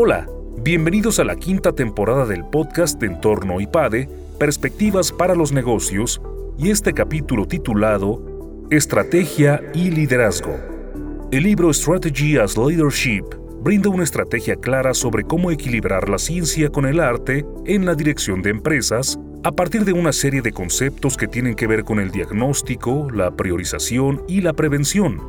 Hola, bienvenidos a la quinta temporada del podcast de Entorno IPADE, Perspectivas para los Negocios, y este capítulo titulado Estrategia y Liderazgo. El libro Strategy as Leadership brinda una estrategia clara sobre cómo equilibrar la ciencia con el arte en la dirección de empresas a partir de una serie de conceptos que tienen que ver con el diagnóstico, la priorización y la prevención.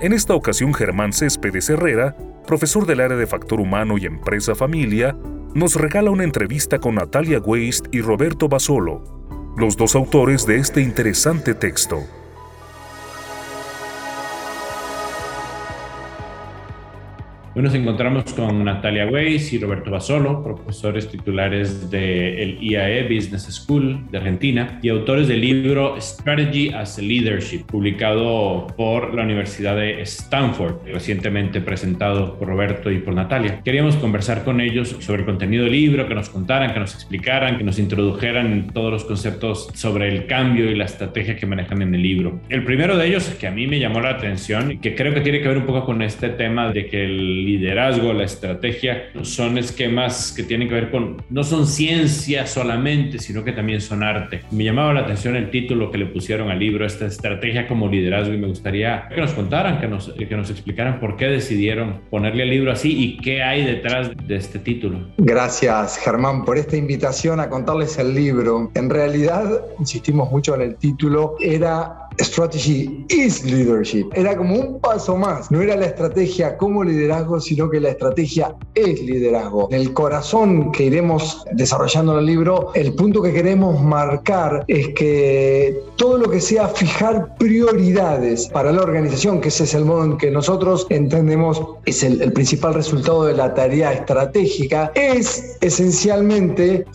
En esta ocasión Germán Céspedes Herrera, profesor del área de factor humano y empresa familia, nos regala una entrevista con Natalia Weist y Roberto Basolo, los dos autores de este interesante texto. Hoy nos encontramos con Natalia Weiss y Roberto Basolo, profesores titulares del IAE Business School de Argentina y autores del libro Strategy as Leadership, publicado por la Universidad de Stanford, recientemente presentado por Roberto y por Natalia. Queríamos conversar con ellos sobre el contenido del libro, que nos contaran, que nos explicaran, que nos introdujeran todos los conceptos sobre el cambio y la estrategia que manejan en el libro. El primero de ellos, que a mí me llamó la atención y que creo que tiene que ver un poco con este tema de que el liderazgo, la estrategia, son esquemas que tienen que ver con, no son ciencia solamente, sino que también son arte. Me llamaba la atención el título que le pusieron al libro, esta estrategia como liderazgo, y me gustaría que nos contaran, que nos, que nos explicaran por qué decidieron ponerle el libro así y qué hay detrás de este título. Gracias, Germán, por esta invitación a contarles el libro. En realidad, insistimos mucho en el título, era Strategy is leadership. Era como un paso más. No era la estrategia como liderazgo, sino que la estrategia es liderazgo. En el corazón que iremos desarrollando en el libro, el punto que queremos marcar es que todo lo que sea fijar prioridades para la organización, que ese es el modo en que nosotros entendemos es el, el principal resultado de la tarea estratégica, es esencialmente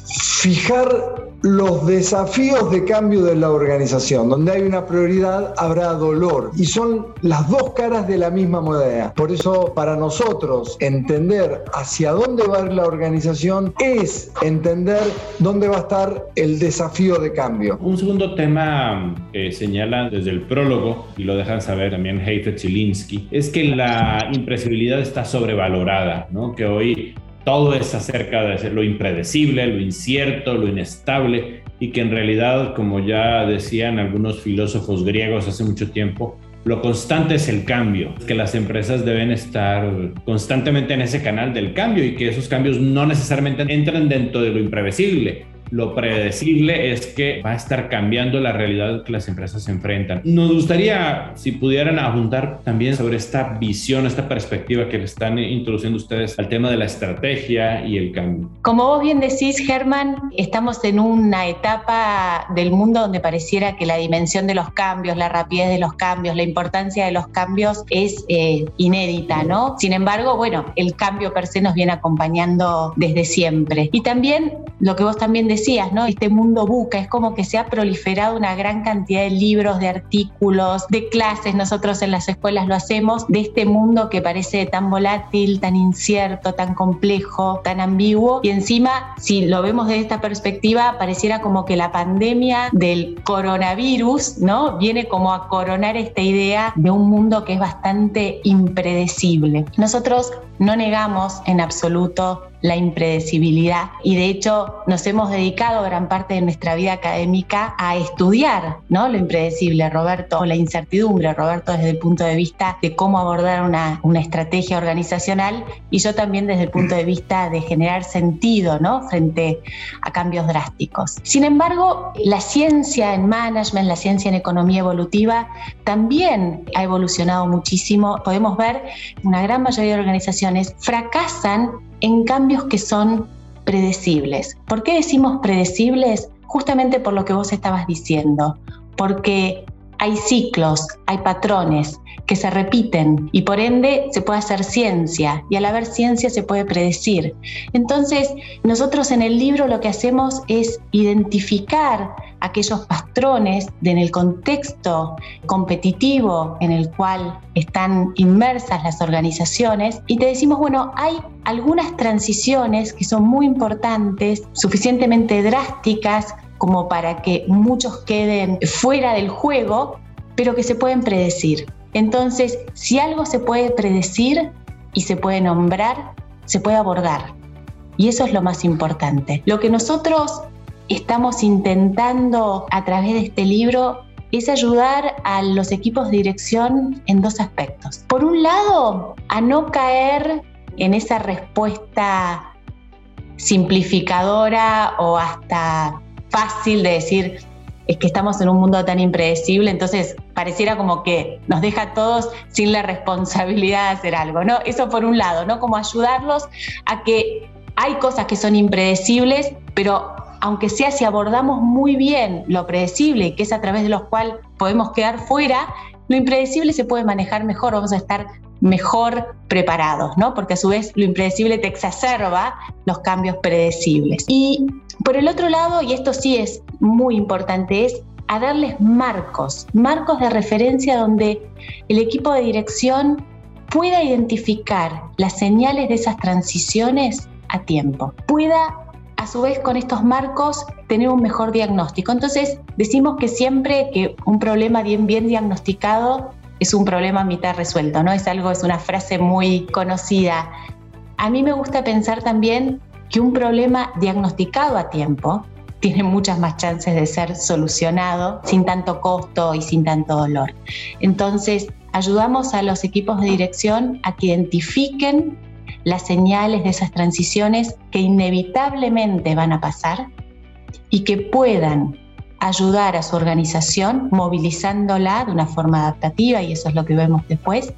fijar los desafíos de cambio de la organización. Donde hay una prioridad habrá dolor y son las dos caras de la misma moneda. Por eso para nosotros entender hacia dónde va la organización es entender dónde va a estar el desafío de cambio. Un segundo tema que señala desde el prólogo y lo dejan saber también Heifetz Zielinski es que la impresibilidad está sobrevalorada, ¿no? que hoy todo es acerca de lo impredecible, lo incierto, lo inestable y que en realidad, como ya decían algunos filósofos griegos hace mucho tiempo, lo constante es el cambio, que las empresas deben estar constantemente en ese canal del cambio y que esos cambios no necesariamente entran dentro de lo imprevisible, lo predecible es que va a estar cambiando la realidad que las empresas se enfrentan. Nos gustaría, si pudieran apuntar también sobre esta visión, esta perspectiva que le están introduciendo ustedes al tema de la estrategia y el cambio. Como vos bien decís, Germán, estamos en una etapa del mundo donde pareciera que la dimensión de los cambios, la rapidez de los cambios, la importancia de los cambios es eh, inédita, ¿no? Sin embargo, bueno, el cambio per se nos viene acompañando desde siempre. Y también lo que vos también decís, decías, ¿no? Este mundo buca, es como que se ha proliferado una gran cantidad de libros, de artículos, de clases, nosotros en las escuelas lo hacemos, de este mundo que parece tan volátil, tan incierto, tan complejo, tan ambiguo. Y encima, si lo vemos desde esta perspectiva, pareciera como que la pandemia del coronavirus, ¿no? Viene como a coronar esta idea de un mundo que es bastante impredecible. Nosotros no negamos en absoluto la impredecibilidad y de hecho nos hemos dedicado gran parte de nuestra vida académica a estudiar ¿no? lo impredecible, Roberto, o la incertidumbre, Roberto, desde el punto de vista de cómo abordar una, una estrategia organizacional y yo también desde el punto de vista de generar sentido ¿no? frente a cambios drásticos. Sin embargo, la ciencia en management, la ciencia en economía evolutiva también ha evolucionado muchísimo. Podemos ver una gran mayoría de organizaciones fracasan en cambios que son predecibles. ¿Por qué decimos predecibles? Justamente por lo que vos estabas diciendo, porque hay ciclos, hay patrones que se repiten y por ende se puede hacer ciencia y al haber ciencia se puede predecir. Entonces, nosotros en el libro lo que hacemos es identificar aquellos patrones en el contexto competitivo en el cual están inmersas las organizaciones y te decimos, bueno, hay algunas transiciones que son muy importantes, suficientemente drásticas como para que muchos queden fuera del juego, pero que se pueden predecir. Entonces, si algo se puede predecir y se puede nombrar, se puede abordar. Y eso es lo más importante. Lo que nosotros estamos intentando a través de este libro es ayudar a los equipos de dirección en dos aspectos. Por un lado, a no caer en esa respuesta simplificadora o hasta fácil de decir, es que estamos en un mundo tan impredecible, entonces pareciera como que nos deja a todos sin la responsabilidad de hacer algo, ¿no? Eso por un lado, ¿no? Como ayudarlos a que hay cosas que son impredecibles, pero aunque sea si abordamos muy bien lo predecible, que es a través de lo cual podemos quedar fuera, lo impredecible se puede manejar mejor, vamos a estar mejor preparados, ¿no? Porque a su vez lo impredecible te exacerba los cambios predecibles. Y por el otro lado, y esto sí es muy importante, es darles marcos, marcos de referencia donde el equipo de dirección pueda identificar las señales de esas transiciones a tiempo, pueda a su vez con estos marcos tener un mejor diagnóstico. Entonces decimos que siempre que un problema bien, bien diagnosticado es un problema mitad resuelto, ¿no? Es algo, es una frase muy conocida. A mí me gusta pensar también que un problema diagnosticado a tiempo tiene muchas más chances de ser solucionado sin tanto costo y sin tanto dolor. Entonces, ayudamos a los equipos de dirección a que identifiquen las señales de esas transiciones que inevitablemente van a pasar y que puedan ayudar a su organización movilizándola de una forma adaptativa, y eso es lo que vemos después,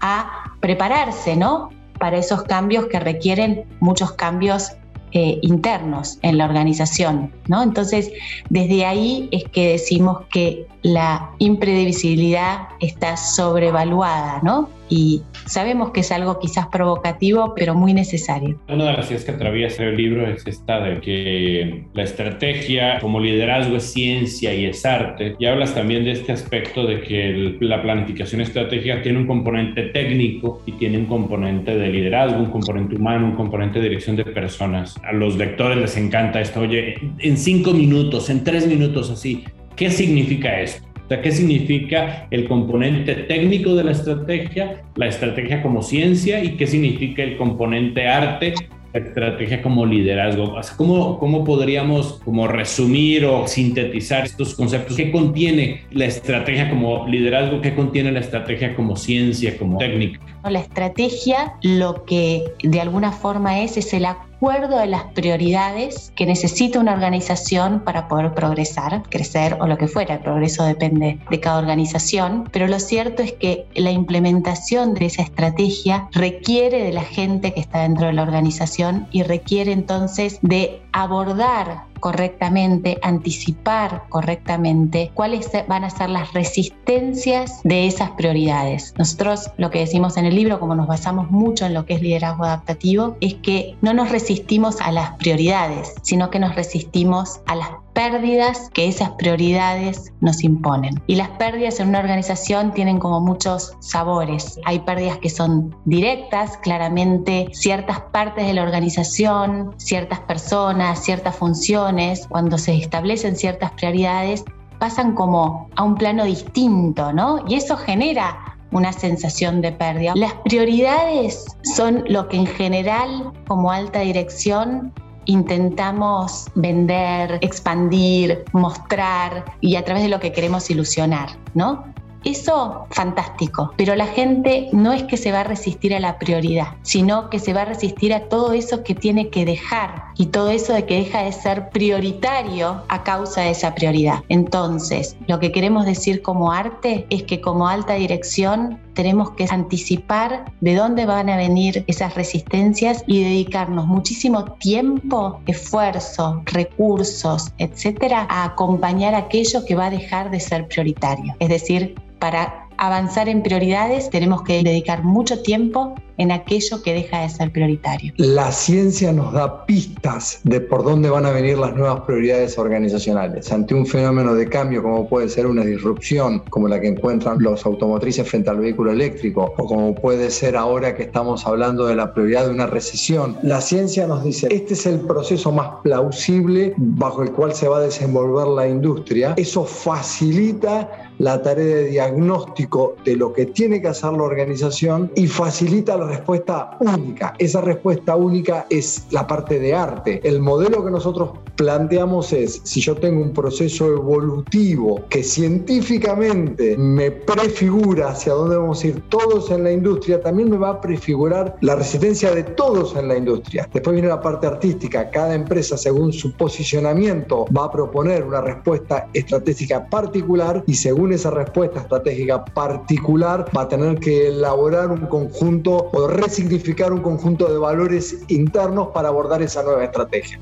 a prepararse ¿no? para esos cambios que requieren muchos cambios eh, internos en la organización. ¿no? Entonces, desde ahí es que decimos que la imprevisibilidad está sobrevaluada, ¿no? Y sabemos que es algo quizás provocativo, pero muy necesario. Una de las ideas que atraviesa el libro es esta de que la estrategia como liderazgo es ciencia y es arte. Y hablas también de este aspecto de que la planificación estratégica tiene un componente técnico y tiene un componente de liderazgo, un componente humano, un componente de dirección de personas. A los lectores les encanta esto, oye, en cinco minutos, en tres minutos así, ¿Qué significa esto? ¿Qué significa el componente técnico de la estrategia, la estrategia como ciencia y qué significa el componente arte estrategia como liderazgo. ¿cómo, ¿Cómo podríamos como resumir o sintetizar estos conceptos? ¿Qué contiene la estrategia como liderazgo? ¿Qué contiene la estrategia como ciencia, como técnica? La estrategia lo que de alguna forma es es el acuerdo de las prioridades que necesita una organización para poder progresar, crecer o lo que fuera. El progreso depende de cada organización, pero lo cierto es que la implementación de esa estrategia requiere de la gente que está dentro de la organización y requiere entonces de abordar correctamente, anticipar correctamente cuáles van a ser las resistencias de esas prioridades. Nosotros lo que decimos en el libro, como nos basamos mucho en lo que es liderazgo adaptativo, es que no nos resistimos a las prioridades, sino que nos resistimos a las pérdidas que esas prioridades nos imponen. Y las pérdidas en una organización tienen como muchos sabores. Hay pérdidas que son directas, claramente ciertas partes de la organización, ciertas personas, ciertas funciones, cuando se establecen ciertas prioridades, pasan como a un plano distinto, ¿no? Y eso genera una sensación de pérdida. Las prioridades son lo que en general como alta dirección intentamos vender, expandir, mostrar y a través de lo que queremos ilusionar, ¿no? Eso, fantástico, pero la gente no es que se va a resistir a la prioridad, sino que se va a resistir a todo eso que tiene que dejar y todo eso de que deja de ser prioritario a causa de esa prioridad. Entonces, lo que queremos decir como arte es que como alta dirección tenemos que anticipar de dónde van a venir esas resistencias y dedicarnos muchísimo tiempo, esfuerzo, recursos, etcétera, a acompañar aquello que va a dejar de ser prioritario. Es decir, para avanzar en prioridades tenemos que dedicar mucho tiempo en aquello que deja de ser prioritario. La ciencia nos da pistas de por dónde van a venir las nuevas prioridades organizacionales. Ante un fenómeno de cambio como puede ser una disrupción, como la que encuentran los automotrices frente al vehículo eléctrico, o como puede ser ahora que estamos hablando de la prioridad de una recesión, la ciencia nos dice, este es el proceso más plausible bajo el cual se va a desenvolver la industria. Eso facilita la tarea de diagnóstico de lo que tiene que hacer la organización y facilita la respuesta única. Esa respuesta única es la parte de arte. El modelo que nosotros planteamos es, si yo tengo un proceso evolutivo que científicamente me prefigura hacia dónde vamos a ir todos en la industria, también me va a prefigurar la resistencia de todos en la industria. Después viene la parte artística. Cada empresa, según su posicionamiento, va a proponer una respuesta estratégica particular y según esa respuesta estratégica particular va a tener que elaborar un conjunto o resignificar un conjunto de valores internos para abordar esa nueva estrategia.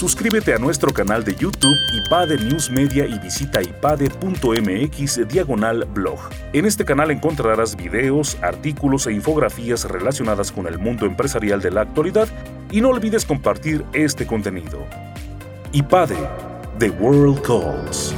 Suscríbete a nuestro canal de YouTube IPADE News Media y visita ipade.mx diagonal blog. En este canal encontrarás videos, artículos e infografías relacionadas con el mundo empresarial de la actualidad y no olvides compartir este contenido. IPADE, The World Calls.